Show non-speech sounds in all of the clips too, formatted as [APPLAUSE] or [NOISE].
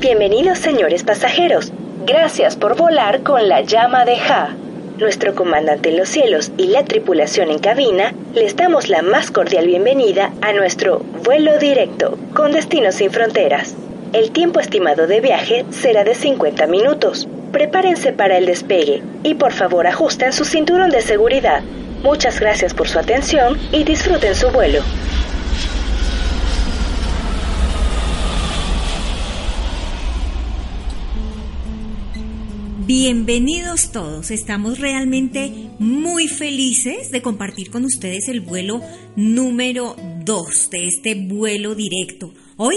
Bienvenidos señores pasajeros. Gracias por volar con la llama de Ja. Nuestro comandante en los cielos y la tripulación en cabina les damos la más cordial bienvenida a nuestro vuelo directo con destinos sin fronteras. El tiempo estimado de viaje será de 50 minutos. Prepárense para el despegue y por favor ajusten su cinturón de seguridad. Muchas gracias por su atención y disfruten su vuelo. Bienvenidos todos, estamos realmente muy felices de compartir con ustedes el vuelo número 2 de este vuelo directo. Hoy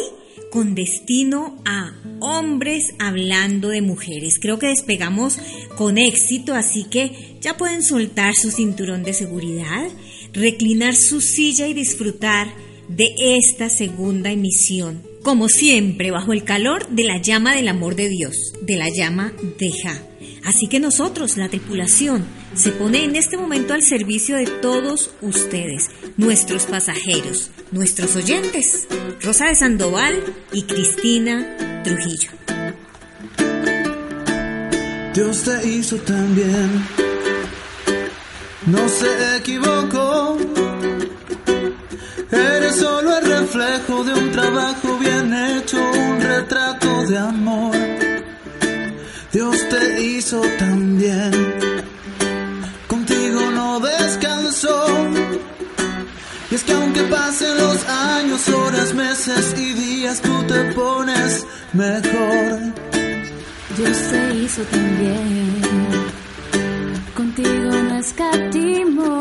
con destino a hombres hablando de mujeres. Creo que despegamos con éxito, así que ya pueden soltar su cinturón de seguridad, reclinar su silla y disfrutar de esta segunda emisión como siempre, bajo el calor de la llama del amor de Dios, de la llama de Ja. Así que nosotros, la tripulación, se pone en este momento al servicio de todos ustedes, nuestros pasajeros, nuestros oyentes, Rosa de Sandoval y Cristina Trujillo. Dios te hizo también, no se equivocó Eres solo el reflejo de un trabajo bien hecho, un retrato de amor. Dios te hizo tan bien, contigo no descansó. Y es que aunque pasen los años, horas, meses y días, tú te pones mejor. Dios te hizo tan bien, contigo no escatimó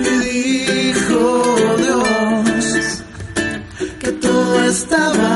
Y dijo Dios que todo estaba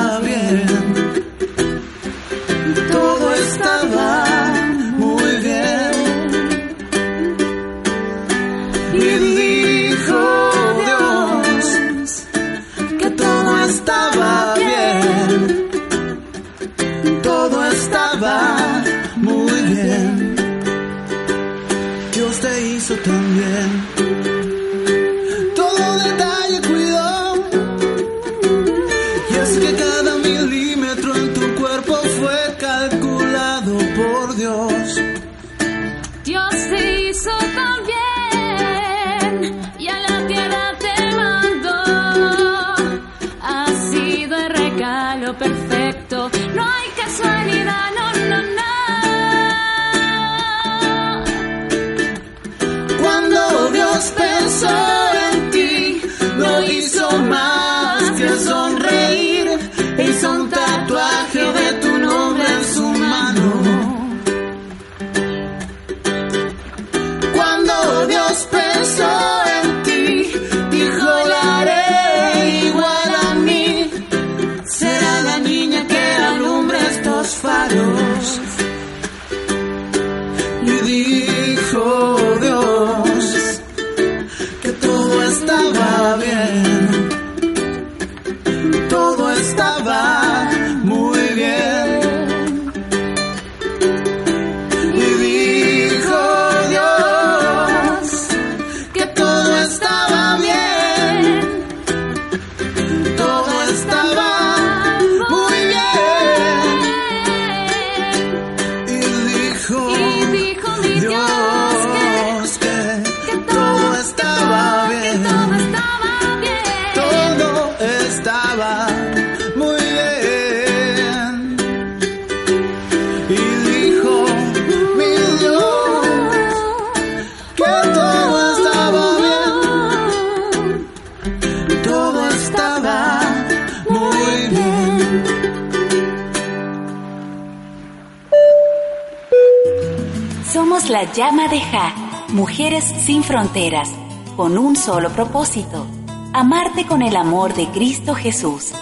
llama de Ja. Mujeres sin Fronteras, con un solo propósito, amarte con el amor de Cristo Jesús.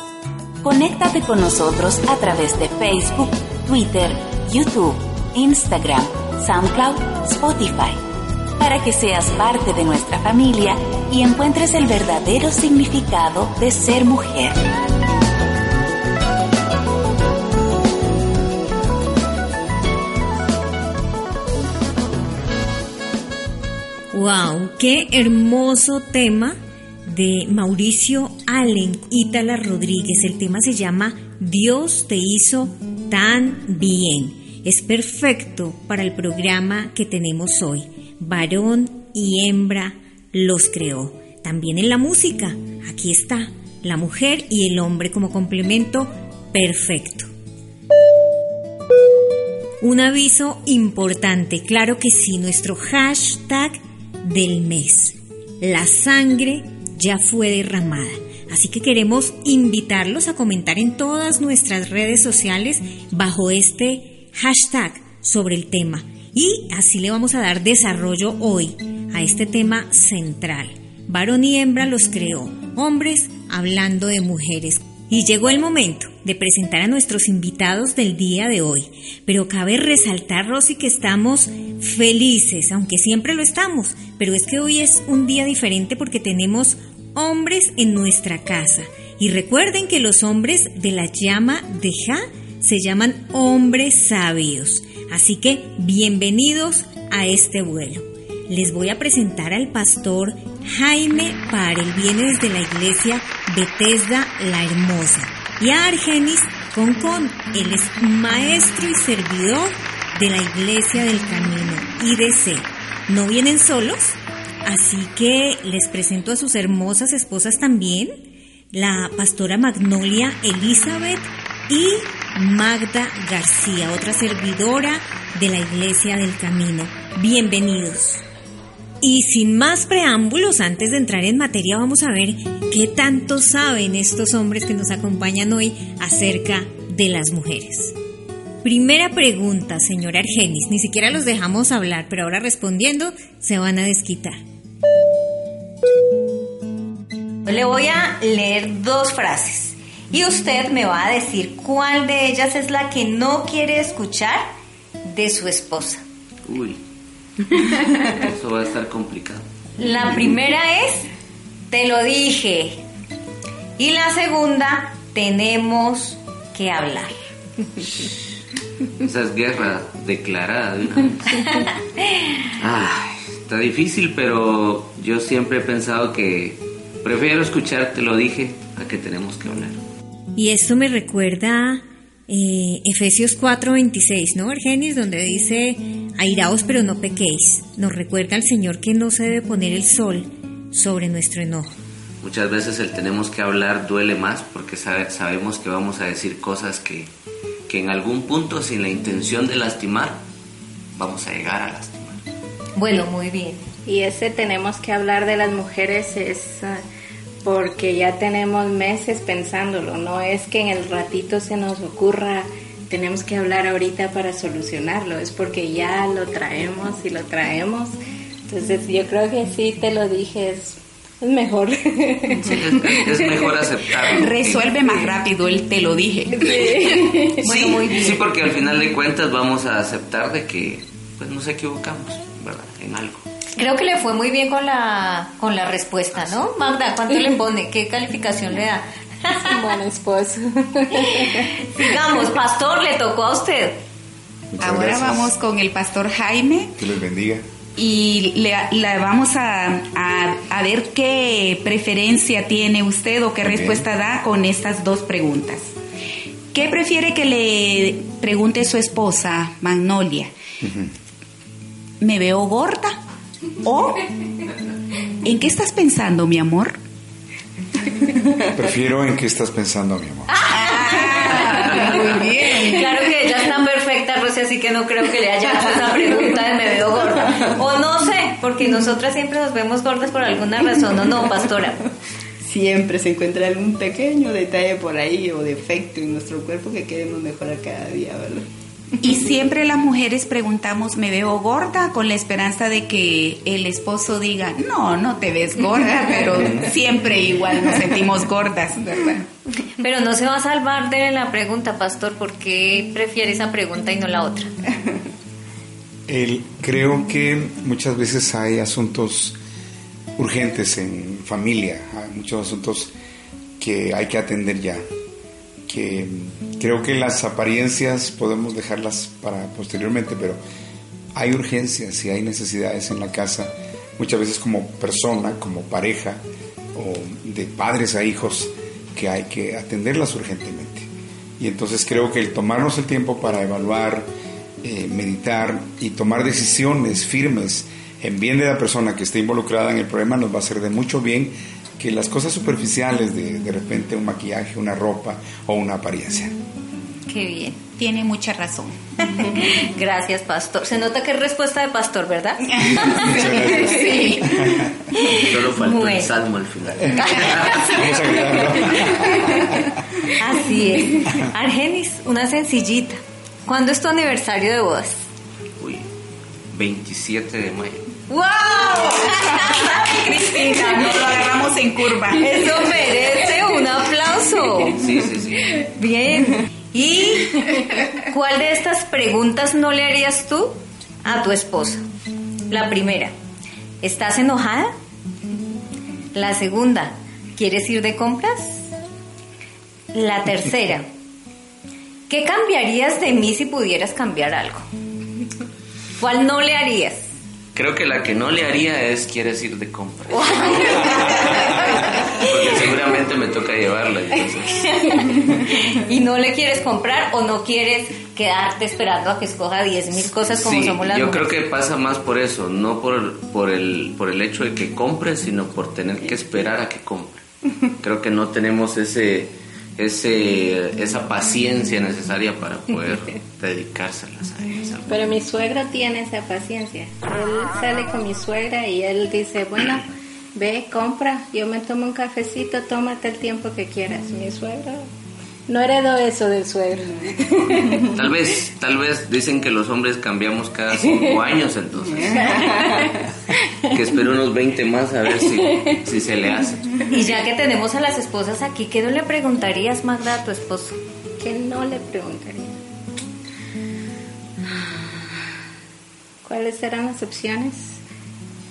Conéctate con nosotros a través de Facebook, Twitter, YouTube, Instagram, SoundCloud, Spotify, para que seas parte de nuestra familia y encuentres el verdadero significado de ser mujer. ¡Wow! ¡Qué hermoso tema! de Mauricio Allen, Ítala Rodríguez. El tema se llama Dios te hizo tan bien. Es perfecto para el programa que tenemos hoy. Varón y hembra los creó. También en la música. Aquí está. La mujer y el hombre como complemento perfecto. Un aviso importante, claro que sí, nuestro hashtag del mes. La sangre ya fue derramada. Así que queremos invitarlos a comentar en todas nuestras redes sociales bajo este hashtag sobre el tema. Y así le vamos a dar desarrollo hoy a este tema central. Varón y hembra los creó, hombres hablando de mujeres. Y llegó el momento de presentar a nuestros invitados del día de hoy. Pero cabe resaltar, Rosy, que estamos felices, aunque siempre lo estamos. Pero es que hoy es un día diferente porque tenemos hombres en nuestra casa. Y recuerden que los hombres de la llama de Ja se llaman hombres sabios. Así que bienvenidos a este vuelo. Les voy a presentar al pastor Jaime Parel, viene desde la iglesia Bethesda la Hermosa. Y a Argenis Concon, él es maestro y servidor de la iglesia del camino, IDC. ¿No vienen solos? Así que les presento a sus hermosas esposas también, la pastora Magnolia Elizabeth y Magda García, otra servidora de la Iglesia del Camino. Bienvenidos. Y sin más preámbulos, antes de entrar en materia, vamos a ver qué tanto saben estos hombres que nos acompañan hoy acerca de las mujeres. Primera pregunta, señor Argenis. Ni siquiera los dejamos hablar, pero ahora respondiendo se van a desquitar. Le voy a leer dos frases y usted me va a decir cuál de ellas es la que no quiere escuchar de su esposa. Uy, eso va a estar complicado. La primera es, te lo dije. Y la segunda, tenemos que hablar. Esa es guerra declarada. vez. [LAUGHS] Ay, está difícil, pero yo siempre he pensado que prefiero escuchar, te lo dije, a que tenemos que hablar. Y esto me recuerda eh, Efesios 4:26, ¿no, Argenis? Donde dice, airaos pero no pequéis. Nos recuerda al Señor que no se debe poner el sol sobre nuestro enojo. Muchas veces el tenemos que hablar duele más porque sabe- sabemos que vamos a decir cosas que, que en algún punto, sin la intención de lastimar, vamos a llegar a lastimar. Bueno, muy bien. Y ese tenemos que hablar de las mujeres es ah, porque ya tenemos meses pensándolo, no es que en el ratito se nos ocurra, tenemos que hablar ahorita para solucionarlo, es porque ya lo traemos y lo traemos. Entonces yo creo que sí, te lo dije, es, es mejor. Sí, es, es mejor aceptarlo. Resuelve más rápido, él te lo dije. [LAUGHS] Bueno, muy bien. Sí, porque al final de cuentas vamos a aceptar de que pues nos equivocamos, ¿verdad? En algo. Creo que le fue muy bien con la, con la respuesta, ¿no? Magda, ¿cuánto le pone? ¿Qué calificación le da? Es un buen esposo. Sigamos, pastor, le tocó a usted. Muchas Ahora gracias. vamos con el pastor Jaime Que les bendiga. y le, le vamos a, a- a ver qué preferencia tiene usted o qué respuesta da con estas dos preguntas. ¿Qué prefiere que le pregunte su esposa, Magnolia? ¿Me veo gorda? ¿O en qué estás pensando, mi amor? Prefiero en qué estás pensando, mi amor. Muy bien. Claro que ella está perfecta, Rosy, así que no creo que le haya hecho esa pregunta de me veo gorda. O no sé, porque nosotras siempre nos vemos gordas por alguna razón, ¿o no, pastora? Siempre se encuentra algún pequeño detalle por ahí o defecto en nuestro cuerpo que queremos mejorar cada día, ¿verdad? Y siempre las mujeres preguntamos, ¿me veo gorda? Con la esperanza de que el esposo diga, no, no te ves gorda, [LAUGHS] pero siempre igual nos sentimos gordas, ¿verdad? Pero no se va a salvar de la pregunta, pastor, ¿por qué prefiere esa pregunta y no la otra? El- creo que muchas veces hay asuntos urgentes en familia, hay muchos asuntos que hay que atender ya, que creo que las apariencias podemos dejarlas para posteriormente, pero hay urgencias y hay necesidades en la casa, muchas veces como persona, como pareja o de padres a hijos, que hay que atenderlas urgentemente. Y entonces creo que el tomarnos el tiempo para evaluar, eh, meditar y tomar decisiones firmes en bien de la persona que esté involucrada en el problema nos va a hacer de mucho bien que las cosas superficiales de de repente un maquillaje, una ropa o una apariencia. Qué bien. Tiene mucha razón. [LAUGHS] Gracias, pastor. Se nota que es respuesta de pastor, ¿verdad? [LAUGHS] Sí. Solo faltó Bueno. el salmo al final. Vamos a agregarlo. Así es. Argenis, una sencillita. ¿Cuándo es tu aniversario de bodas? Uy, 27 de mayo. ¡Wow! Cristina, nos lo agarramos en curva. Eso merece un aplauso. Sí, sí, sí. Bien. ¿Y cuál de estas preguntas no le harías tú a tu esposa? La primera, ¿estás enojada? La segunda, ¿quieres ir de compras? La tercera, ¿qué cambiarías de mí si pudieras cambiar algo? ¿Cuál no le harías? Creo que la que no le haría es quieres ir de compras. [LAUGHS] Porque seguramente me toca llevarla. entonces. [LAUGHS] ¿Y no le quieres comprar o no quieres quedarte esperando a que escoja 10 mil cosas como Sí, somos las yo creo que pasa más por eso, no por, por, el, por el hecho de que compre, sino por tener que esperar a que compre. [LAUGHS] Creo que no tenemos ese, ese, esa paciencia necesaria para poder [LAUGHS] dedicárselas a ellas. Pero mi suegro tiene esa paciencia. Él sale con mi suegra y él dice, bueno, ve, compra, yo me tomo un cafecito, tómate el tiempo que quieras. Mi suegro no heredó eso del suegro. Tal vez, tal vez dicen que los hombres cambiamos cada cinco [LAUGHS] años, entonces. Que espero unos 20 más a ver si, si se le hace. Y ya que tenemos a las esposas aquí, ¿qué no le preguntarías, Magda, a tu esposo? Que no le preguntaría. ¿Cuáles serán las opciones?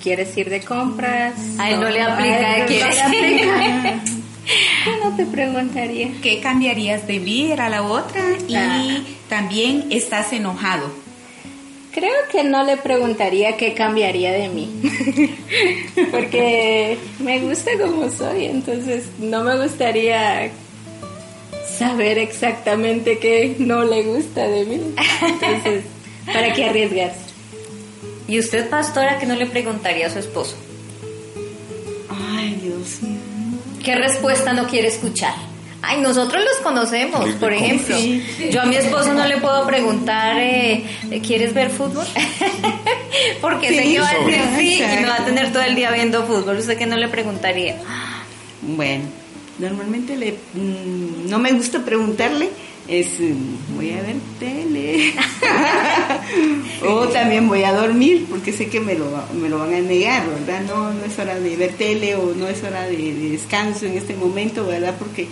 ¿Quieres ir de compras? A él no le aplica, A él no ¿quieres le aplica. Yo no te preguntaría. ¿Qué cambiarías de mí? Era la otra. Y Ah. también estás enojado. Creo que no le preguntaría qué cambiaría de mí. [LAUGHS] Porque me gusta como soy, entonces no me gustaría saber exactamente qué no le gusta de mí. Entonces, [LAUGHS] ¿para qué arriesgarse? ¿Y usted, pastora, qué no le preguntaría a su esposo? Ay, Dios mío. ¿Qué respuesta no quiere escuchar? Ay, nosotros los conocemos, por ejemplo. Yo a mi esposo no le puedo preguntar, eh, ¿quieres ver fútbol? [LAUGHS] Porque sé Sí, que va a decir sí y me va a tener todo el día viendo fútbol. ¿Usted qué no le preguntaría? Bueno, normalmente le, mm, no me gusta preguntarle, es mm, voy a ver tele. [LAUGHS] o también voy a dormir, porque sé que me lo, me lo van a negar, ¿verdad? No, no es hora de ver tele o no es hora de, de descanso en este momento, ¿verdad? Porque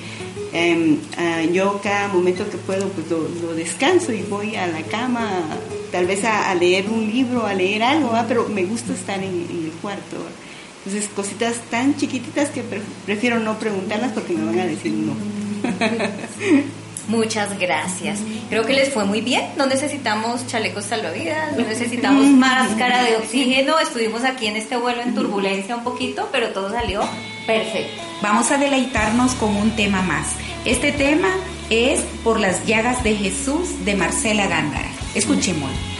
em, ah, yo cada momento que puedo, pues lo, lo descanso y voy a la cama, tal vez a, leer un libro, a leer algo, ¿verdad? Pero me gusta estar en, en el cuarto, ¿verdad? Entonces, cositas tan chiquititas que pre- prefiero no preguntarlas porque me van a decir no. [LAUGHS] Muchas gracias. Creo que les fue muy bien. No necesitamos chalecos salvavidas, no necesitamos máscara de oxígeno. Estuvimos aquí en este vuelo en turbulencia un poquito, pero todo salió perfecto. Vamos a deleitarnos con un tema más. Este tema es Por las llagas de Jesús de Marcela Gándara. Escuchémoslo.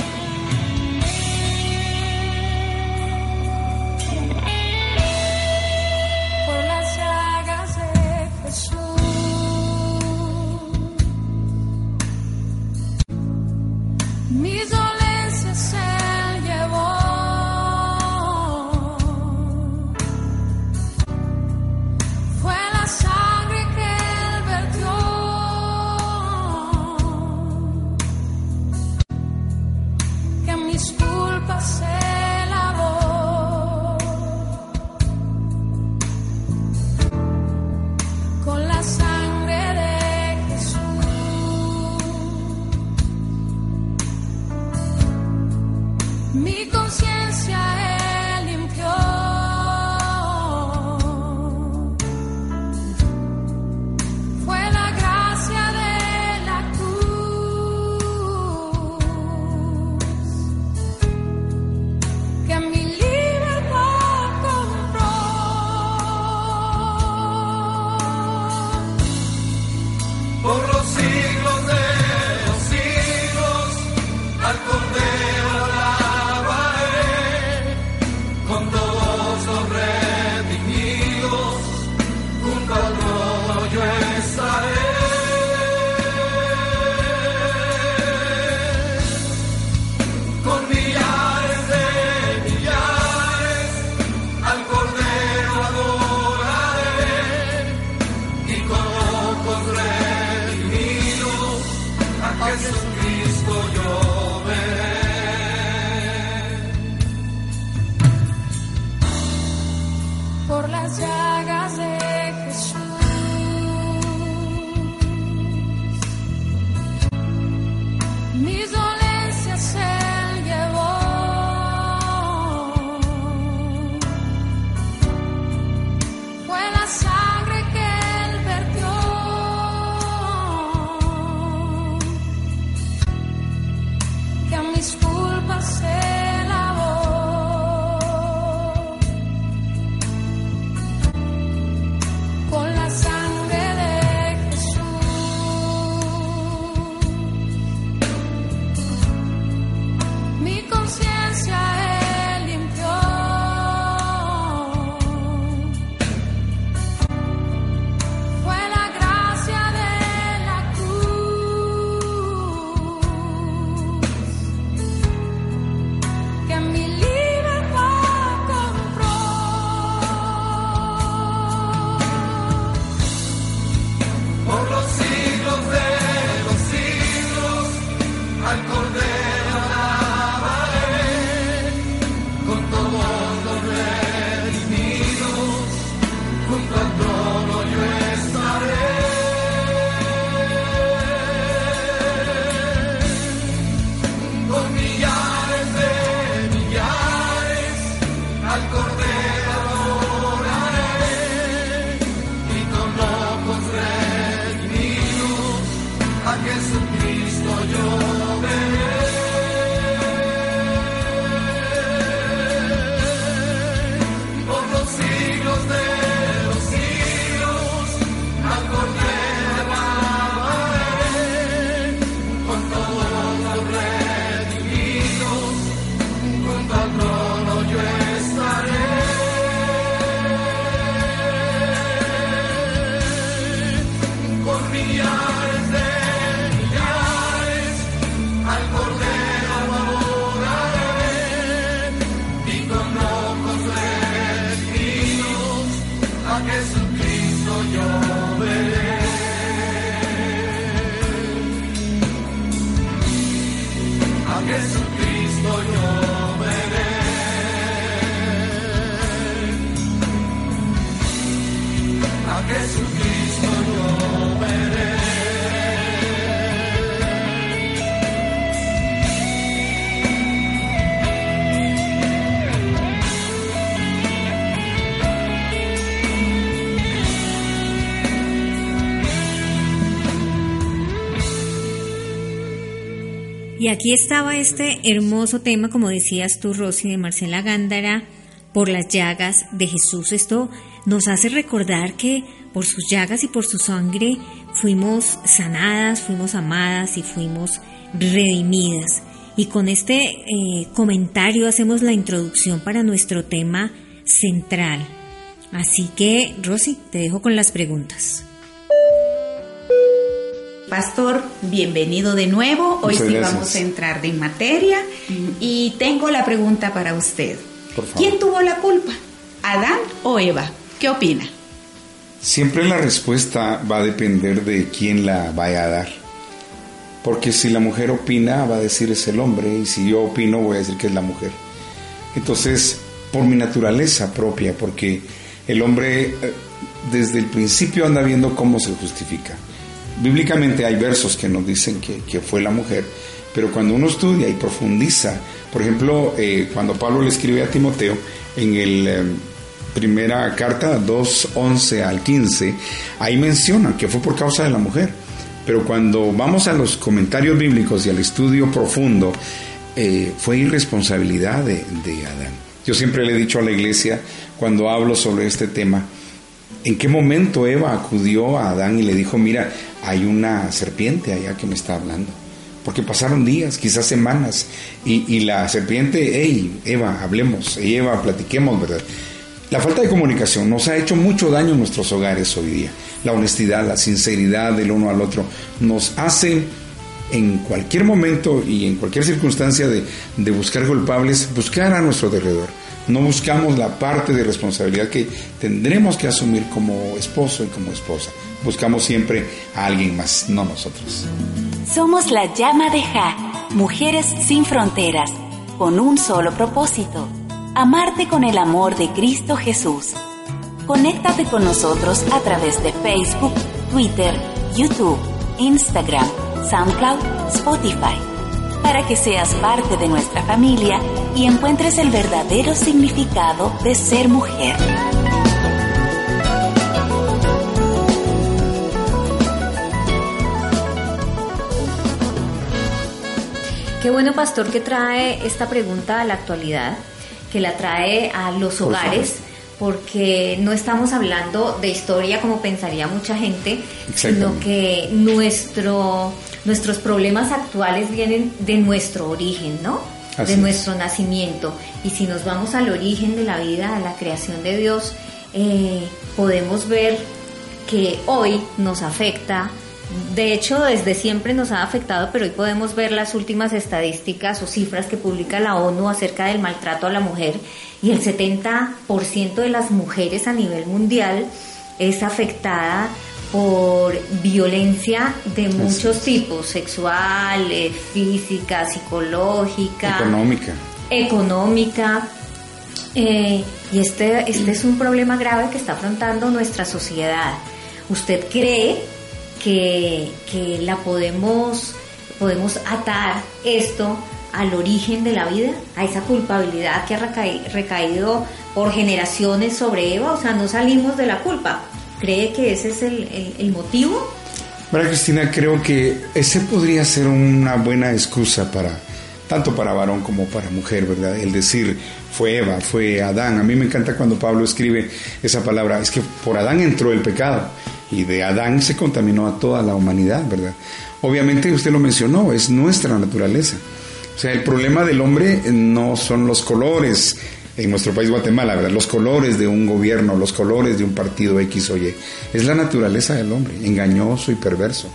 Aquí estaba este hermoso tema, como decías tú, Rosy, de Marcela Gándara, por las llagas de Jesús. Esto nos hace recordar que por sus llagas y por su sangre fuimos sanadas, fuimos amadas y fuimos redimidas. Y con este eh, comentario hacemos la introducción para nuestro tema central. Así que, Rosy, te dejo con las preguntas. Pastor, bienvenido de nuevo. Hoy Muchas sí gracias. vamos a entrar en materia y tengo la pregunta para usted. Por favor. ¿Quién tuvo la culpa? ¿Adán o Eva? ¿Qué opina? Siempre la respuesta va a depender de quién la vaya a dar. porque si la mujer opina va a decir es el hombre y si yo opino voy a decir que es la mujer. Entonces, por mi naturaleza propia, porque el hombre eh, desde el principio anda viendo cómo se justifica. Bíblicamente hay versos que nos dicen que, fue la mujer, pero cuando uno estudia y profundiza, por ejemplo, eh, cuando Pablo le escribe a Timoteo en el eh, primera carta 2, 11 al 15, ahí menciona que fue por causa de la mujer. Pero cuando vamos a los comentarios bíblicos y al estudio profundo, eh, fue irresponsabilidad de, de Adán. Yo siempre le he dicho a la iglesia, cuando hablo sobre este tema, ¿En qué momento Eva acudió a Adán y le dijo, mira, hay una serpiente allá que me está hablando? Porque pasaron días, quizás semanas, y, la serpiente, hey, Eva, hablemos, Eva, platiquemos, ¿verdad? La falta de comunicación nos ha hecho mucho daño en nuestros hogares hoy día. La honestidad, la sinceridad del uno al otro nos hace en cualquier momento y en cualquier circunstancia de, de buscar culpables, buscar a nuestro alrededor no buscamos la parte de responsabilidad que tendremos que asumir como esposo y como esposa. Buscamos siempre a alguien más, no nosotros. Somos la llama de Ja, mujeres sin fronteras, con un solo propósito, amarte con el amor de Cristo Jesús. Conéctate con nosotros a través de Facebook, Twitter, YouTube, Instagram, SoundCloud, Spotify para que seas parte de nuestra familia y encuentres el verdadero significado de ser mujer. Qué bueno, pastor, que trae esta pregunta a la actualidad, que la trae a los hogares, porque no estamos hablando de historia como pensaría mucha gente, sino que nuestro nuestros problemas actuales vienen de nuestro origen, ¿no? de nuestro nacimiento. Y si nos vamos al origen de la vida, a la creación de Dios, eh, podemos ver que hoy nos afecta. De hecho, desde siempre nos ha afectado, pero hoy podemos ver las últimas estadísticas o cifras que publica la ONU acerca del maltrato a la mujer y el 70% de las mujeres a nivel mundial es afectada por violencia de muchos tipos, sexual, física, psicológica, económica. Económica. Eh, y este, este es un problema grave que está afrontando nuestra sociedad. ¿Usted cree que, que la podemos, podemos atar esto al origen de la vida, a esa culpabilidad que ha recaído por generaciones sobre Eva? O sea, no salimos de la culpa ¿Cree que ese es el, motivo? María Cristina, creo que ese podría ser una buena excusa para, tanto para varón como para mujer, ¿verdad? El decir, fue Eva, fue Adán. A mí me encanta cuando Pablo escribe esa palabra, es que por Adán entró el pecado y de Adán se contaminó a toda la humanidad, ¿verdad? Obviamente usted lo mencionó, es nuestra naturaleza. O sea, el problema del hombre no son los colores, en nuestro país Guatemala, ¿verdad? Los colores de un gobierno, los colores de un partido X o Y. Es la naturaleza del hombre, engañoso y perverso.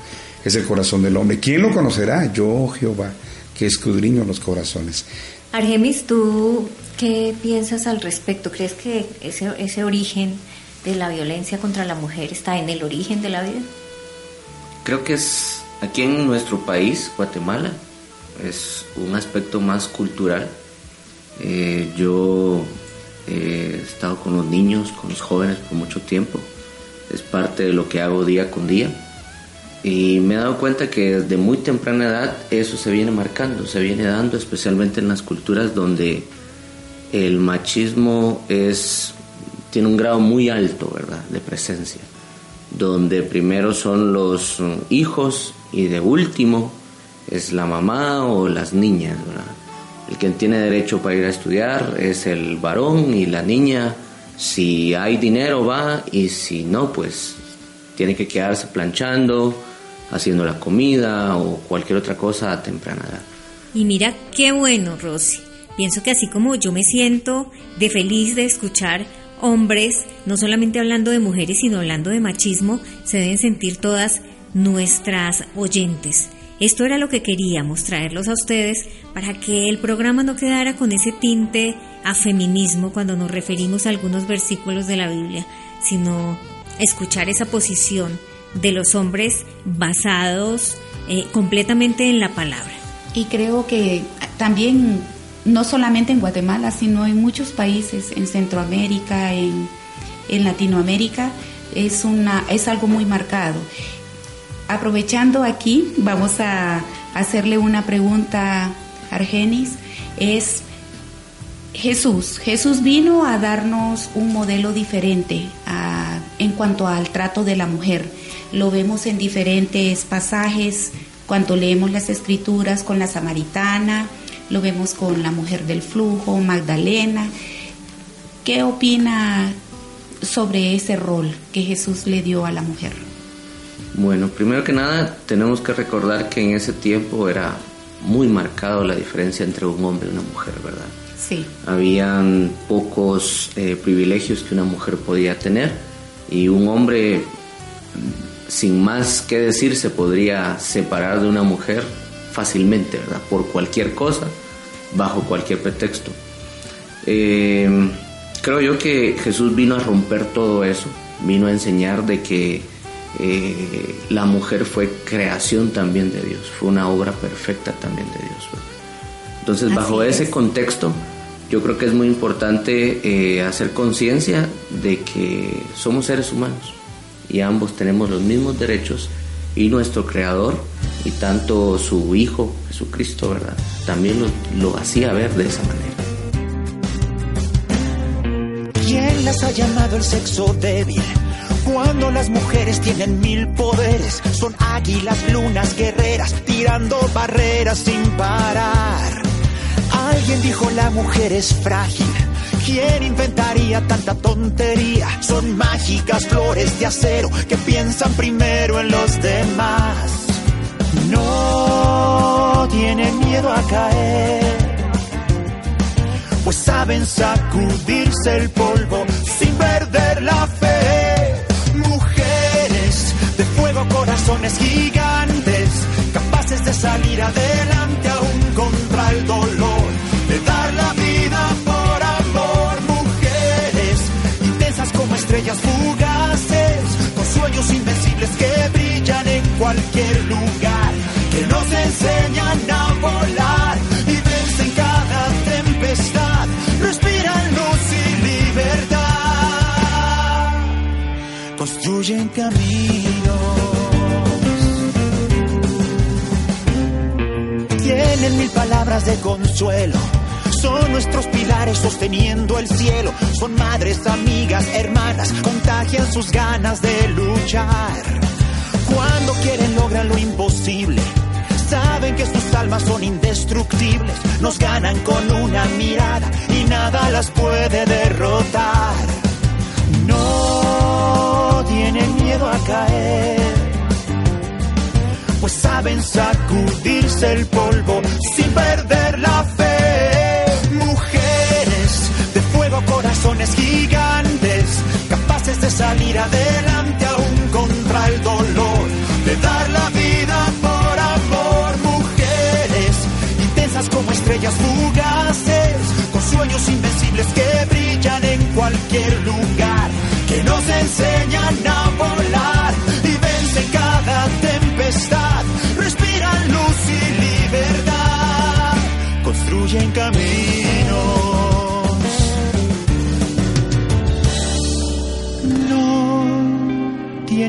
Es el corazón del hombre. ¿Quién lo conocerá? Yo, Jehová, que escudriño los corazones. Argemis, ¿tú qué piensas al respecto? ¿Crees que ese, ese origen de la violencia contra la mujer está en el origen de la vida? Creo que es aquí en nuestro país, Guatemala, es un aspecto más cultural eh, yo he estado con los niños, con los jóvenes por mucho tiempo. Es parte de lo que hago día con día. Y me he dado cuenta que desde muy temprana edad eso se viene marcando, se viene dando, especialmente en las culturas donde el machismo es, tiene un grado muy alto, ¿verdad?, de presencia. Donde primero son los hijos y de último es la mamá o las niñas, ¿verdad? El que tiene derecho para ir a estudiar es el varón y la niña, si hay dinero va y si no, pues tiene que quedarse planchando, haciendo la comida o cualquier otra cosa a temprana edad. Y mira qué bueno, Rosy. Pienso que así como yo me siento de feliz de escuchar hombres, no solamente hablando de mujeres, sino hablando de machismo, se deben sentir todas nuestras oyentes. Esto era lo que queríamos traerlos a ustedes para que el programa no quedara con ese tinte a feminismo cuando nos referimos a algunos versículos de la Biblia, sino escuchar esa posición de los hombres basados eh, completamente en la palabra. Y creo que también, no solamente en Guatemala, sino en muchos países, en Centroamérica, en, en Latinoamérica, es, una, es algo muy marcado. Aprovechando aquí, vamos a hacerle una pregunta a Argenis. Es Jesús. Jesús vino a darnos un modelo diferente en cuanto al trato de la mujer. Lo vemos en diferentes pasajes cuando leemos las escrituras con la samaritana, lo vemos con la mujer del flujo, Magdalena. ¿Qué opina sobre ese rol que Jesús le dio a la mujer? Bueno, primero que nada tenemos que recordar que en ese tiempo era muy marcado la diferencia entre un hombre y una mujer, ¿verdad? Sí. Habían pocos eh, privilegios que una mujer podía tener y un hombre sin más que decir se podría separar de una mujer fácilmente, ¿verdad? Por cualquier cosa, bajo cualquier pretexto. Eh, creo yo que Jesús vino a romper todo eso, vino a enseñar de que eh, la mujer fue creación también de Dios, fue una obra perfecta también de Dios. Entonces, bajo ese es. contexto, yo creo que es muy importante eh, hacer conciencia de que somos seres humanos y ambos tenemos los mismos derechos y nuestro creador y tanto su hijo Jesucristo, ¿verdad? También lo, lo hacía ver de esa manera. ¿Quién las ha llamado el sexo débil? Cuando las mujeres tienen mil poderes, son águilas, lunas, guerreras, tirando barreras sin parar. Alguien dijo la mujer es frágil. ¿Quién inventaría tanta tontería? Son mágicas flores de acero que piensan primero en los demás. No tienen miedo a caer pues saben sacudirse el polvo sin perder la fe. Corazones gigantes, capaces de salir adelante aún contra el dolor, de dar la vida por amor. Mujeres intensas como estrellas fugaces, con sueños invencibles que brillan en cualquier lugar, que nos enseñan a volar y vencen cada tempestad, respiran luz y libertad, construyen caminos, tienen mil palabras de consuelo. Son nuestros pilares sosteniendo el cielo. Son madres, amigas, hermanas, contagian sus ganas de luchar. Cuando quieren logran lo imposible. Saben que sus almas son indestructibles. Nos ganan con una mirada y nada las puede derrotar. No tienen miedo a caer. Saben sacudirse el polvo sin perder la fe. Mujeres de fuego, corazones gigantes, capaces de salir adelante aún contra el dolor, de dar la vida por amor. Mujeres intensas como estrellas fugaces, con sueños invencibles que brillan en cualquier lugar,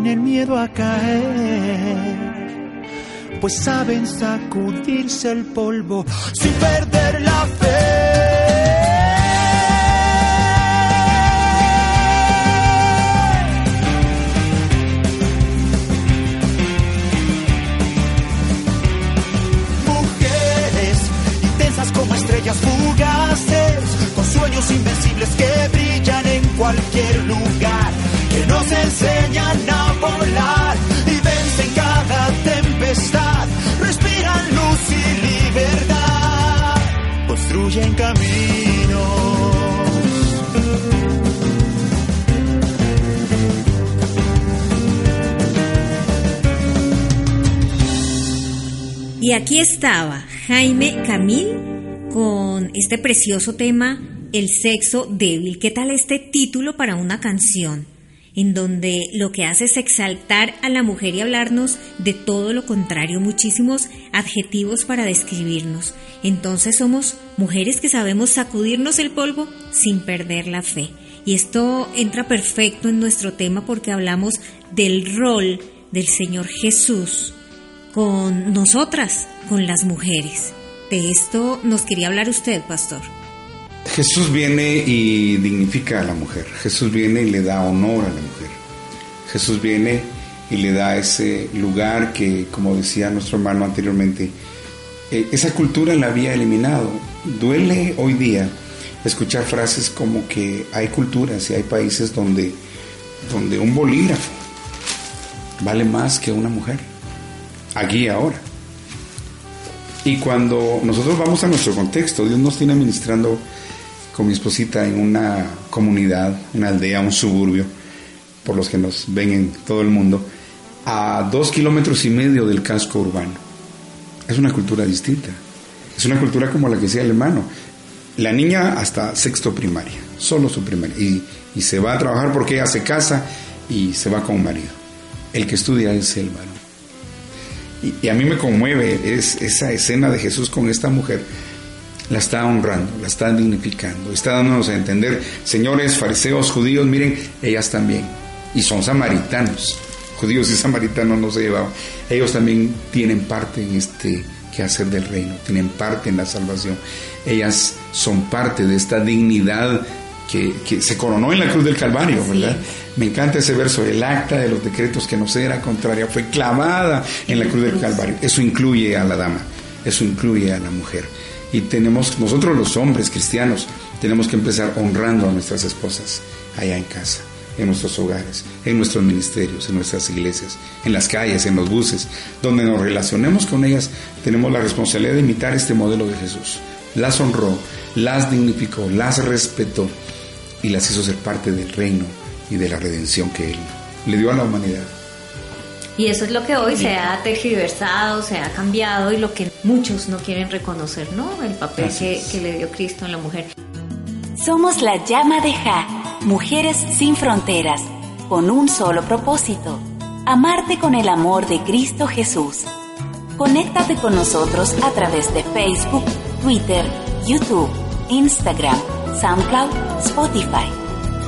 tienen miedo a caer pues saben sacudirse el polvo sin perder la fe. Mujeres intensas como estrellas fugaces, con sueños invencibles que brillan en cualquier lugar, que nos enseñan a volar y vencen cada tempestad, respiran luz y libertad, construyen caminos. Y aquí estaba Jaime Camil con este precioso tema, El sexo débil. ¿Qué tal este título para una canción? En donde lo que hace es exaltar a la mujer y hablarnos de todo lo contrario, muchísimos adjetivos para describirnos. Entonces somos mujeres que sabemos sacudirnos el polvo sin perder la fe. Y esto entra perfecto en nuestro tema porque hablamos del rol del Señor Jesús con nosotras, con las mujeres. De esto nos quería hablar usted, pastor. Jesús viene y dignifica a la mujer. Jesús viene y le da honor a la mujer. Jesús viene y le da ese lugar que, como decía nuestro hermano anteriormente, eh, esa cultura la había eliminado. Duele hoy día escuchar frases como que hay culturas y hay países donde, donde un bolígrafo vale más que una mujer. Aquí ahora. Y cuando nosotros vamos a nuestro contexto, Dios nos tiene administrando con mi esposita en una comunidad, una aldea, un suburbio, por los que nos ven en todo el mundo, a dos kilómetros y medio del casco urbano. Es una cultura distinta. Es una cultura como la que decía el hermano. La niña hasta sexto primaria, solo su primaria. Y, y se va a trabajar porque ella se casa y se va con un marido. El que estudia es el varón. Y, y a mí me conmueve es, esa escena de Jesús con esta mujer la está honrando, la está dignificando, está dándonos a entender, señores fariseos, judíos, miren, ellas también, y son samaritanos, judíos y samaritanos no se llevaban, ellos también tienen parte en este quehacer del reino, tienen parte en la salvación, ellas son parte de esta dignidad que, que, se coronó en la cruz del Calvario, ¿verdad? Me encanta ese verso, el acta de los decretos que nos era contraria fue clavada en la cruz del Calvario. Eso incluye a la dama, eso incluye a la mujer. Y tenemos, nosotros los hombres cristianos, tenemos que empezar honrando a nuestras esposas allá en casa, en nuestros hogares, en nuestros ministerios, en nuestras iglesias, en las calles, en los buses, donde nos relacionemos con ellas, tenemos la responsabilidad de imitar este modelo de Jesús. Las honró, las dignificó, las respetó y las hizo ser parte del reino y de la redención que Él le dio a la humanidad. Y eso es lo que hoy se ha tergiversado, se ha cambiado y lo que muchos no quieren reconocer, ¿no? El papel que, que, le dio Cristo en la mujer. Somos la llama de Ja, mujeres sin fronteras, con un solo propósito, amarte con el amor de Cristo Jesús. Conéctate con nosotros a través de Facebook, Twitter, YouTube, Instagram, SoundCloud, Spotify,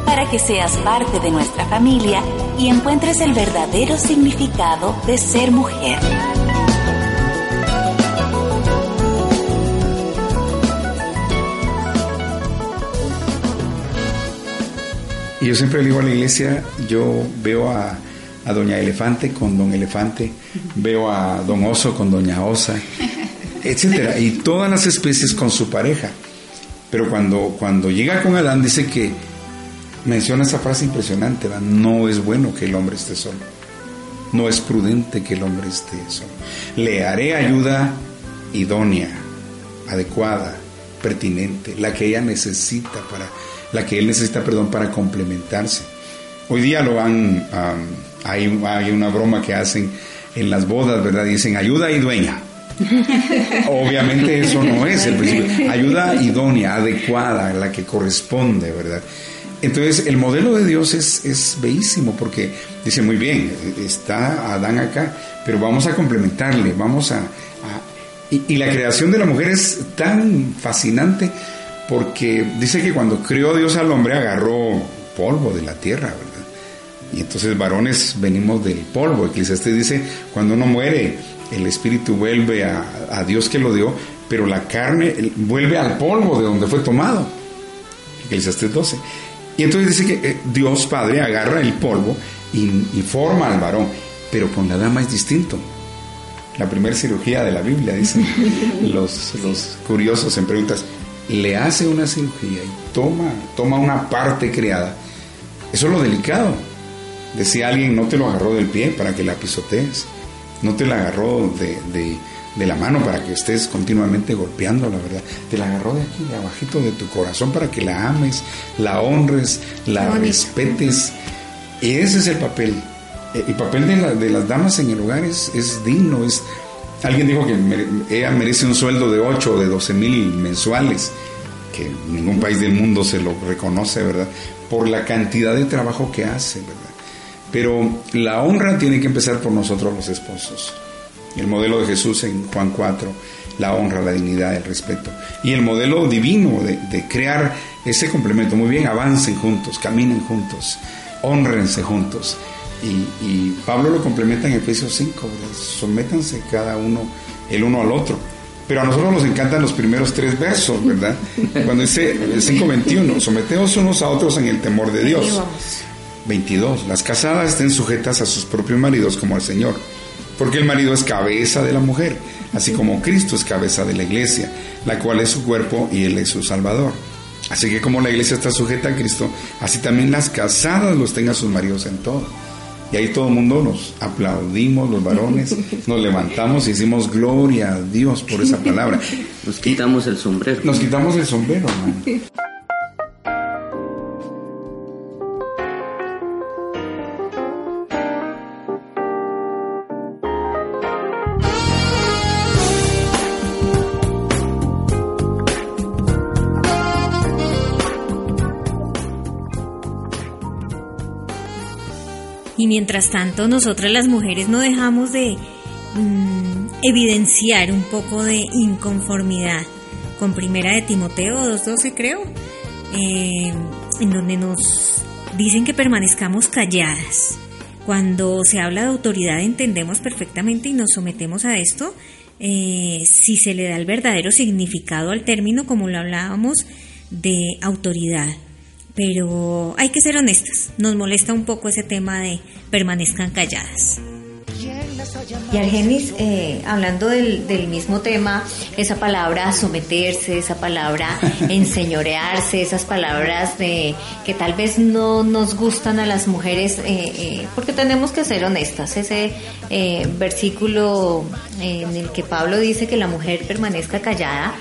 para que seas parte de nuestra familia y encuentres el verdadero significado de ser mujer. Y yo siempre le digo a la iglesia, yo veo a, Doña Elefante con Don Elefante, veo a Don Oso con Doña Osa, etcétera, y todas las especies con su pareja. Pero cuando, cuando llega con Adán dice que menciona esa frase impresionante, ¿verdad? no es bueno que el hombre esté solo, no es prudente que el hombre esté solo. Le haré ayuda idónea, adecuada, pertinente, la que ella necesita para, la que él necesita, perdón, para complementarse. Hoy día lo han, um, hay, hay una broma que hacen en las bodas, ¿verdad? Dicen ayuda y dueña. [LAUGHS] Obviamente eso no es el principio. Ayuda idónea, adecuada, la que corresponde, ¿verdad? Entonces el modelo de Dios es, bellísimo porque dice muy bien, está Adán acá, pero vamos a complementarle, vamos a... y, la creación de la mujer es tan fascinante porque dice que cuando crió Dios al hombre agarró polvo de la tierra, ¿verdad? Y entonces varones venimos del polvo. Eclesiastes dice, cuando uno muere, el espíritu vuelve a, a, Dios que lo dio, pero la carne vuelve al polvo de donde fue tomado. Eclesiastes 12. Y entonces dice que eh, Dios Padre agarra el polvo y, y, forma al varón, pero con la dama es distinto. La primera cirugía de la Biblia, dicen [LAUGHS] los, los curiosos en preguntas, le hace una cirugía y toma, toma una parte creada. Eso es lo delicado. Decía alguien, no te lo agarró del pie para que la pisotees no te la agarró de, de, de, la mano para que estés continuamente golpeando, la verdad. Te la agarró de aquí, de abajito de tu corazón para que la ames, la honres, la respetes. Y ese es el papel. El papel de, la, de las damas en el hogar es, es digno. Es, alguien dijo que mere, ella merece un sueldo de 8 o de 12 mil mensuales, que ningún país del mundo se lo reconoce, ¿verdad? Por la cantidad de trabajo que hace, ¿verdad? Pero la honra tiene que empezar por nosotros los esposos. El modelo de Jesús en Juan 4, la honra, la dignidad, el respeto. Y el modelo divino de, de crear ese complemento. Muy bien, avancen juntos, caminen juntos, honrense juntos. Y, y Pablo lo complementa en Efesios 5, ¿verdad? sométanse cada uno el uno al otro. Pero a nosotros nos encantan los primeros tres versos, ¿verdad? Cuando dice el 5.21, someteos unos a otros en el temor de Dios. 22. Las casadas estén sujetas a sus propios maridos como al Señor, porque el marido es cabeza de la mujer, así como Cristo es cabeza de la iglesia, la cual es su cuerpo y Él es su Salvador. Así que como la iglesia está sujeta a Cristo, así también las casadas los tengan sus maridos en todo. Y ahí todo el mundo nos aplaudimos, los varones, [LAUGHS] nos levantamos y decimos gloria a Dios por esa palabra. Nos quitamos el sombrero. Nos quitamos el sombrero, hermano. [LAUGHS] mientras tanto, nosotras las mujeres no dejamos de mm, evidenciar un poco de inconformidad con Primera de Timoteo 2.12, creo, eh, en donde nos dicen que permanezcamos calladas. Cuando se habla de autoridad entendemos perfectamente y nos sometemos a esto eh, si se le da el verdadero significado al término como lo hablábamos de autoridad. Pero hay que ser honestas, nos molesta un poco ese tema de permanezcan calladas. Y Argenis, eh, hablando del, del mismo tema, esa palabra someterse, esa palabra [LAUGHS] enseñorearse, esas palabras de, que tal vez no nos gustan a las mujeres, eh, eh, porque tenemos que ser honestas. Ese eh, versículo eh, en el que Pablo dice que la mujer permanezca callada,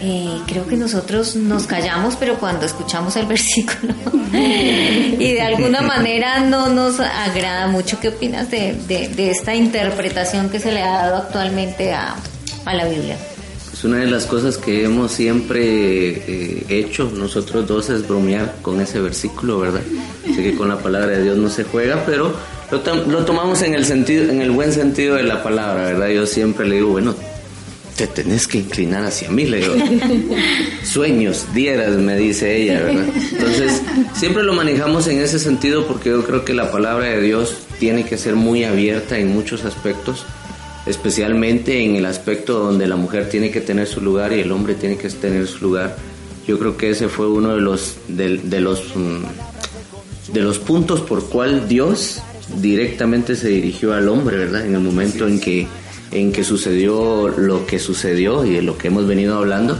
eh, creo que nosotros nos callamos, pero cuando escuchamos el [LAUGHS] versículo y de alguna manera no nos agrada mucho. ¿Qué opinas de, de- de esta interpretación que se le ha dado actualmente a, a la Biblia? Es una de las cosas que hemos siempre eh, hecho nosotros dos es bromear con ese versículo, ¿verdad? Sé que con la palabra de Dios no se juega, pero lo, lo tomamos en el sentido, en el buen sentido de la palabra, ¿verdad? Yo siempre le digo, bueno, te tenés que inclinar hacia mí, le digo. [LAUGHS] Sueños dieras, me dice ella, ¿verdad? Entonces, siempre lo manejamos en ese sentido porque yo creo que la palabra de Dios tiene que ser muy abierta en muchos aspectos especialmente en el aspecto donde la mujer tiene que tener su lugar y el hombre tiene que tener su lugar. Yo creo que ese fue uno de los de, de los mm, de los puntos por cual Dios directamente se dirigió al hombre, ¿verdad? En el momento en que en que sucedió lo que sucedió y de lo que hemos venido hablando,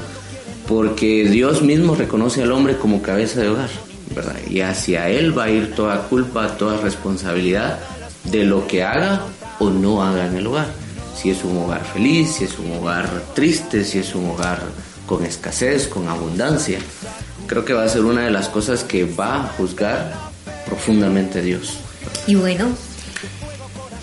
porque Dios mismo reconoce al hombre como cabeza de hogar, ¿verdad? Y hacia él va a ir toda culpa, toda responsabilidad de lo que haga o no haga en el hogar. Si es un hogar feliz, si es un hogar triste, si es un hogar con escasez, con abundancia. Creo que va a ser una de las cosas que va a juzgar profundamente Dios. Y bueno,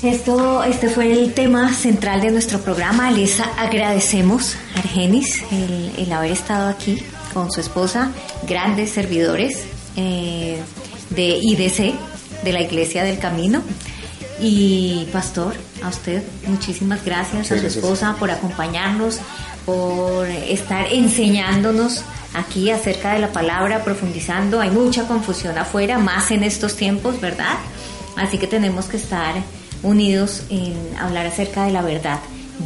esto, este fue el tema central de nuestro programa. Les agradecemos, Argenis, el, el haber estado aquí con su esposa, grandes servidores eh, de IDC, de la Iglesia del Camino. Y Pastor, a usted muchísimas gracias, a su gracias. esposa por acompañarnos, por estar enseñándonos aquí acerca de la palabra, profundizando. Hay mucha confusión afuera, más en estos tiempos, ¿verdad? Así que tenemos que estar unidos en hablar acerca de la verdad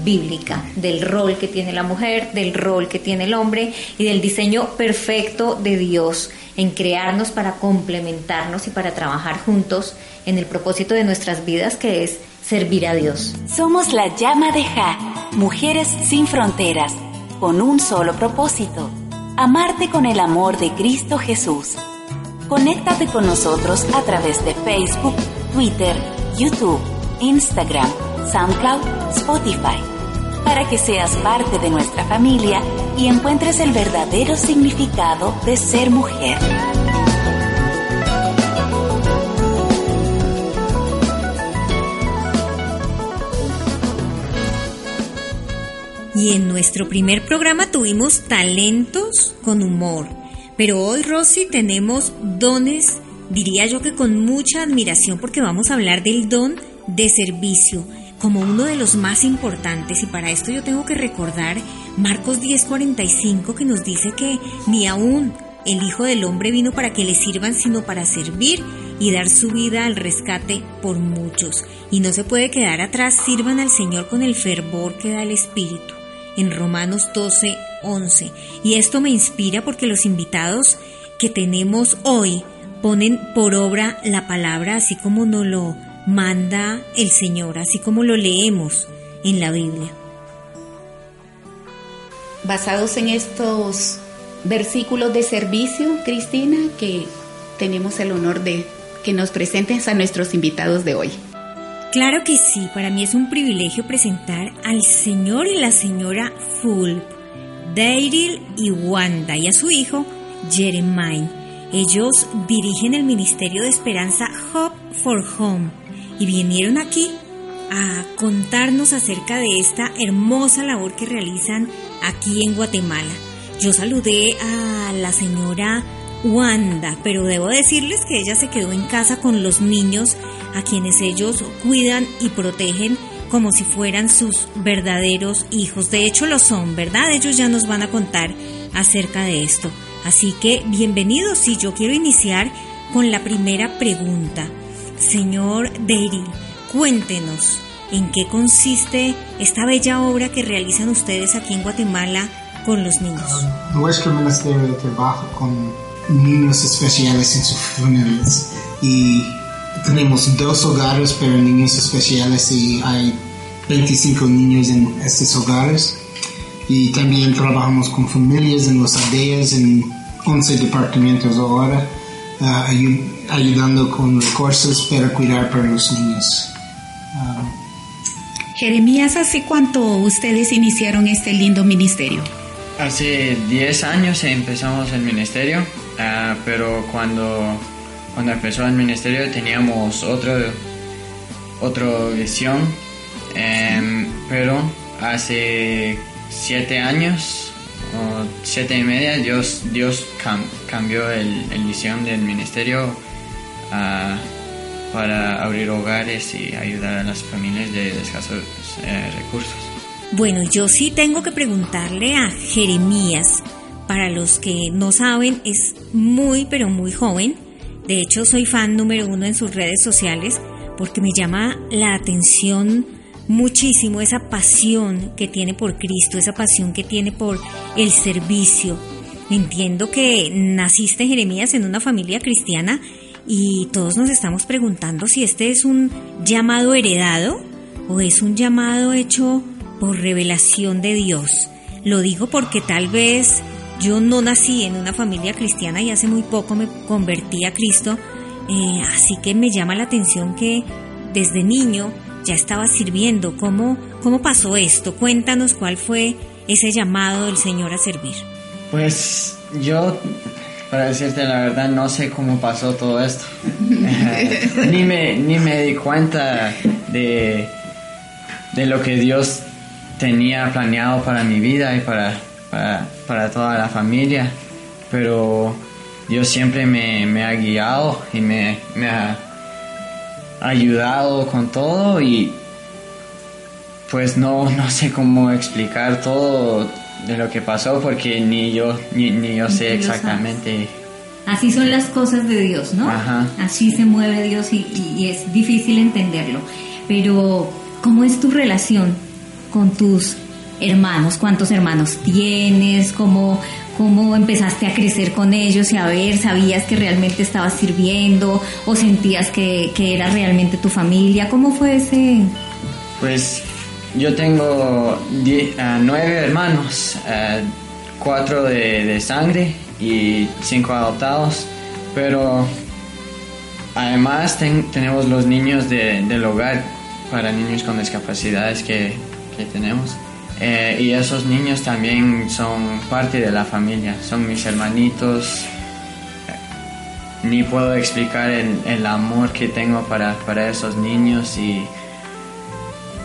bíblica, del rol que tiene la mujer, del rol que tiene el hombre y del diseño perfecto de Dios en crearnos para complementarnos y para trabajar juntos en el propósito de nuestras vidas que es servir a Dios. Somos la llama de Ja, mujeres sin fronteras, con un solo propósito, amarte con el amor de Cristo Jesús. Conéctate con nosotros a través de Facebook, Twitter, YouTube, Instagram, SoundCloud, Spotify, para que seas parte de nuestra familia y encuentres el verdadero significado de ser mujer. Y en nuestro primer programa tuvimos talentos con humor. Pero hoy, Rosy, tenemos dones diría yo que con mucha admiración porque vamos a hablar del don de servicio como uno de los más importantes y para esto yo tengo que recordar Marcos 10:45 que nos dice que ni aún el Hijo del Hombre vino para que le sirvan, sino para servir y dar su vida al rescate por muchos. Y no se puede quedar atrás, sirvan al Señor con el fervor que da el Espíritu. En Romanos 12, 11. Y esto me inspira porque los invitados que tenemos hoy ponen por obra la palabra así como nos lo manda el Señor, así como lo leemos en la Biblia. Basados en estos versículos de servicio, Cristina, que tenemos el honor de que nos presentes a nuestros invitados de hoy. Claro que sí, para mí es un privilegio presentar al señor y la señora Fulp, Daryl y Wanda y a su hijo Jeremiah. Ellos dirigen el Ministerio de Esperanza Hope for Home y vinieron aquí a contarnos acerca de esta hermosa labor que realizan aquí en Guatemala. Yo saludé a la señora Wanda, pero debo decirles que ella se quedó en casa con los niños a quienes ellos cuidan y protegen como si fueran sus verdaderos hijos. De hecho lo son, ¿verdad? Ellos ya nos van a contar acerca de esto. Así que bienvenidos y yo quiero iniciar con la primera pregunta. Señor Deiril, cuéntenos en qué consiste esta bella obra que realizan ustedes aquí en Guatemala con los niños? Nuestro ministerio de trabajo con niños especiales en sus familias y tenemos dos hogares para niños especiales y hay 25 niños en estos hogares. Y también trabajamos con familias en las aldeas en 11 departamentos ahora uh, ayudando con recursos para cuidar para los niños. Uh, Jeremías, ¿hace cuánto ustedes iniciaron este lindo ministerio? Hace 10 años empezamos el ministerio, uh, pero cuando, cuando empezó el ministerio teníamos otro, otra visión, um, pero hace 7 años o 7 y media Dios, Dios cam, cambió el, el, visión del ministerio uh, para abrir hogares y ayudar a las familias de escasos eh, recursos. Bueno, yo sí tengo que preguntarle a Jeremías. Para los que no saben, es muy, pero muy joven. De hecho, soy fan número uno en sus redes sociales porque me llama la atención muchísimo esa pasión que tiene por Cristo, esa pasión que tiene por el servicio. Entiendo que naciste, Jeremías, en una familia cristiana y todos nos estamos preguntando si este es un llamado heredado o es un llamado hecho por revelación de Dios. Lo digo porque tal vez yo no nací en una familia cristiana y hace muy poco me convertí a Cristo, eh, así que me llama la atención que desde niño ya estaba sirviendo. ¿Cómo, ¿Cómo pasó esto? Cuéntanos cuál fue ese llamado del Señor a servir. Pues yo, para decirte la verdad, no sé cómo pasó todo esto. [LAUGHS] ni, me, ni me di cuenta de, de lo que Dios tenía planeado para mi vida y para, para, para toda la familia, pero Dios siempre me, me ha guiado y me, me, ha ayudado con todo y pues no, no sé cómo explicar todo de lo que pasó porque ni yo, ni, ni yo sé exactamente. Así son las cosas de Dios, ¿no? Ajá. Así se mueve Dios y, y es difícil entenderlo. Pero, ¿cómo es tu relación con tus hermanos, cuántos hermanos tienes, cómo, cómo empezaste a crecer con ellos y a ver, sabías que realmente estabas sirviendo o sentías que, que era realmente tu familia, ¿cómo fue ese? Pues yo tengo uh, nueve hermanos, uh, cuatro de, de, sangre y cinco adoptados, pero además ten, tenemos los niños de, del hogar para niños con discapacidades que, que tenemos. Eh, y esos niños también son parte de la familia, son mis hermanitos. Ni puedo explicar el, el amor que tengo para, para esos niños y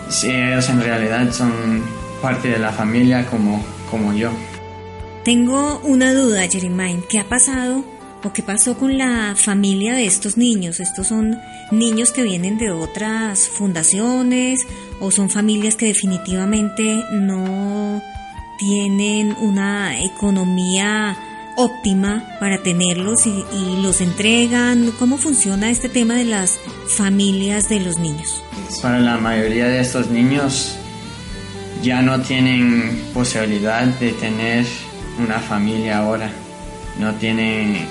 si ellos en realidad son parte de la familia como, como yo. Tengo una duda, Jeremiah. ¿Qué ha pasado ¿O qué pasó con la familia de estos niños? ¿Estos son niños que vienen de otras fundaciones o son familias que definitivamente no tienen una economía óptima para tenerlos y, y los entregan? ¿Cómo funciona este tema de las familias de los niños? Para la mayoría de estos niños ya no tienen posibilidad de tener una familia ahora. No tienen,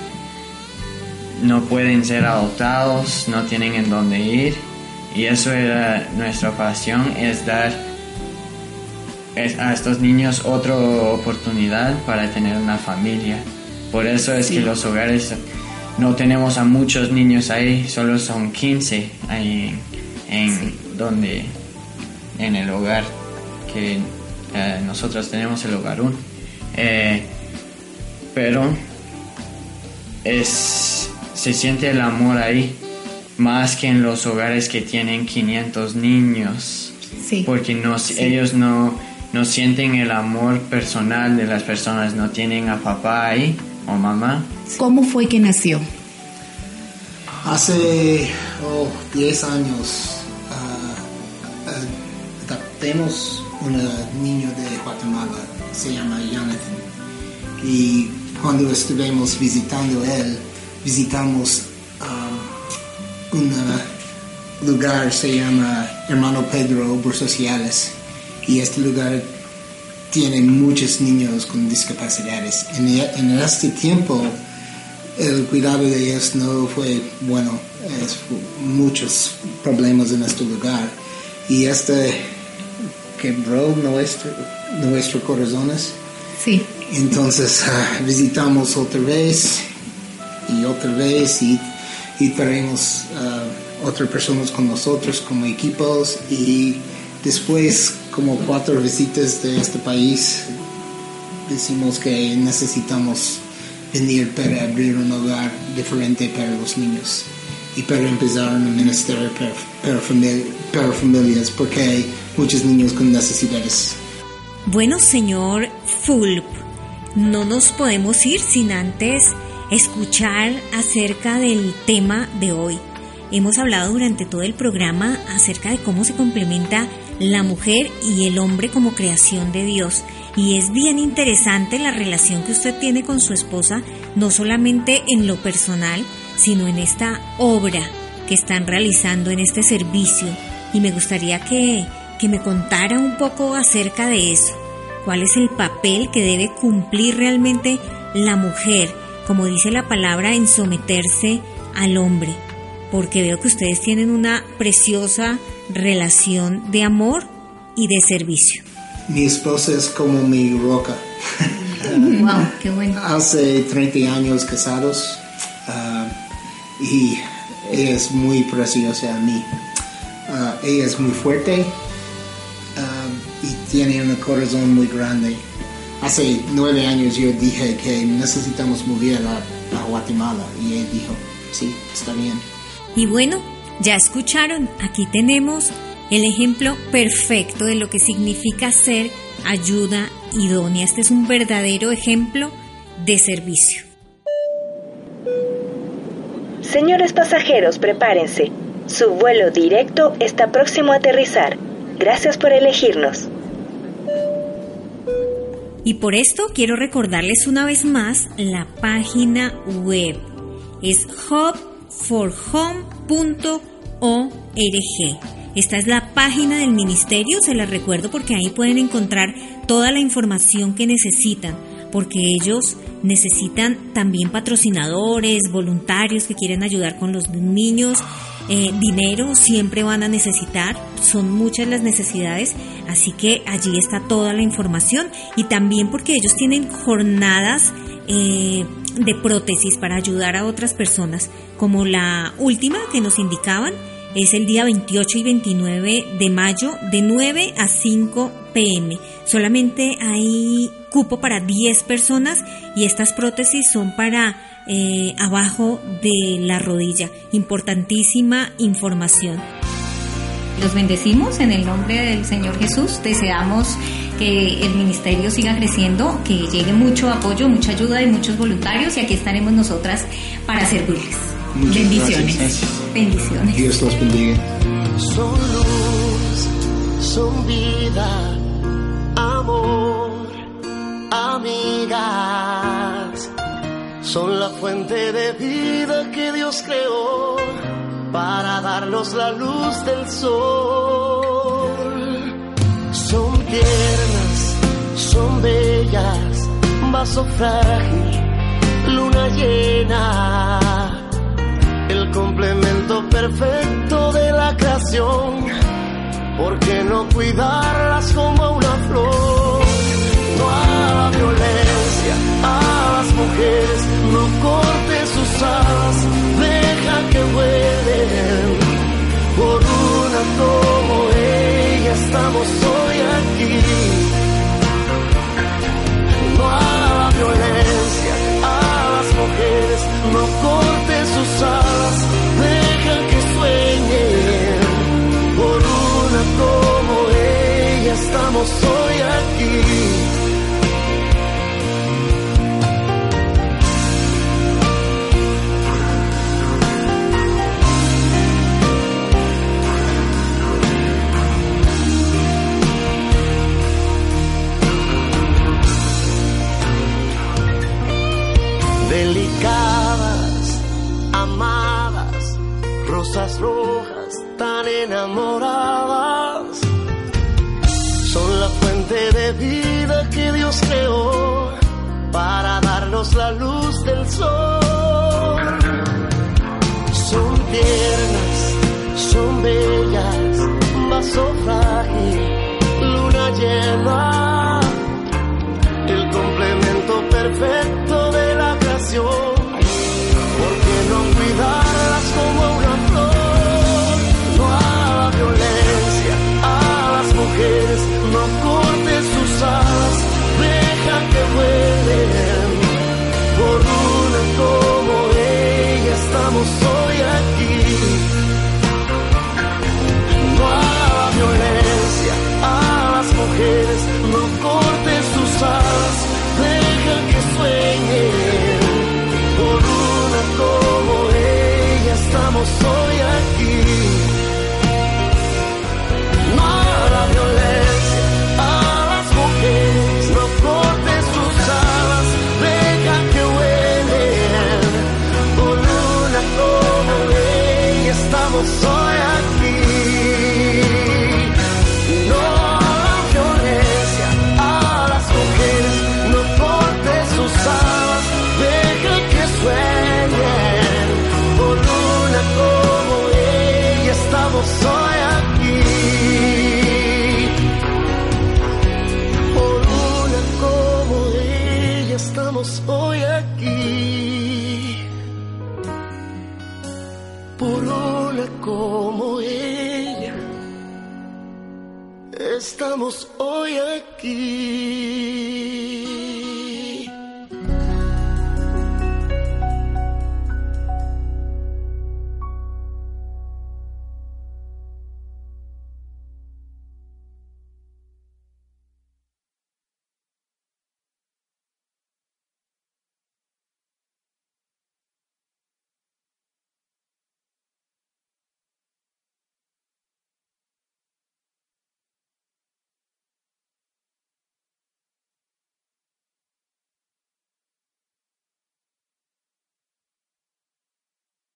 no pueden ser adoptados, no tienen en dónde ir. Y eso era nuestra pasión, es dar a estos niños otra oportunidad para tener una familia. Por eso es Sí. que los hogares no tenemos a muchos niños ahí, solo son 15 ahí en donde en el hogar que eh, nosotros tenemos el hogar 1. pero es se siente el amor ahí más que en los hogares que tienen 500 niños. Porque no, ellos no, no sienten el amor personal de las personas, no tienen a papá ahí o mamá. ¿Cómo fue que nació? Hace oh, 10 años adoptamos un niño de Guatemala, se llama Jonathan. Y cuando estuvimos visitando él, visitamos ah, un ah, lugar, se llama Hermano Pedro Sociales. Y este lugar tiene muchos niños con discapacidades. En, en este tiempo, el cuidado de ellos no fue bueno, es, muchos problemas en este lugar y este quebró nuestro, nuestros corazones. Sí. Entonces ah, visitamos otra vez y otra vez y, y traemos ah, otras personas con nosotros como equipos y después como cuatro visitas de este país decimos que necesitamos venir para abrir un hogar diferente para los niños y para empezar un ministerio para, para, famili- para familias porque hay muchos niños con necesidades. Bueno, señor Fulp, no nos podemos ir sin antes escuchar acerca del tema de hoy. Hemos hablado durante todo el programa acerca de cómo se complementa la mujer y el hombre como creación de Dios. Y es bien interesante la relación que usted tiene con su esposa, no solamente en lo personal, sino en esta obra que están realizando, en este servicio. Y me gustaría que, que me contara un poco acerca de eso. ¿Cuál es el papel que debe cumplir realmente la mujer, como dice la palabra, en someterse al hombre? Porque veo que ustedes tienen una preciosa relación de amor y de servicio. Mi esposa es como mi roca. [LAUGHS] wow, qué bueno. Hace 30 años casados ah, y ella es muy preciosa a mí. Ah, ella es muy fuerte ah, y tiene un corazón muy grande. Hace nueve años yo dije que necesitamos mover a, a Guatemala y ella dijo, sí, está bien. Y bueno, ya escucharon, aquí tenemos el ejemplo perfecto de lo que significa ser ayuda idónea. Este es un verdadero ejemplo de servicio. Señores pasajeros, prepárense. Su vuelo directo está próximo a aterrizar. Gracias por elegirnos. Y por esto quiero recordarles una vez más la página web. Es hubforhome.org. Esta es la página del ministerio, se la recuerdo porque ahí pueden encontrar toda la información que necesitan, porque ellos necesitan también patrocinadores, voluntarios que quieren ayudar con los niños, eh, dinero siempre van a necesitar, son muchas las necesidades, así que allí está toda la información y también porque ellos tienen jornadas eh, de prótesis para ayudar a otras personas, como la última que nos indicaban, es el día 28 y 29 de mayo de 9 a 5 pm. Solamente hay cupo para 10 personas y estas prótesis son para eh, abajo de la rodilla. Importantísima información. Los bendecimos en el nombre del Señor Jesús. Deseamos que el ministerio siga creciendo, que llegue mucho apoyo, mucha ayuda de muchos voluntarios y aquí estaremos nosotras para servirles. Muchas Bendiciones. gracias. Bendiciones. Dios los bendiga. Son luz, son vida, amor, amigas. Son la fuente de vida que Dios creó para darnos la luz del sol. Son tiernas, son bellas, vaso frágil, luna llena el complemento perfecto de la creación. ¿Por qué no cuidarlas como una flor? Estamos hoy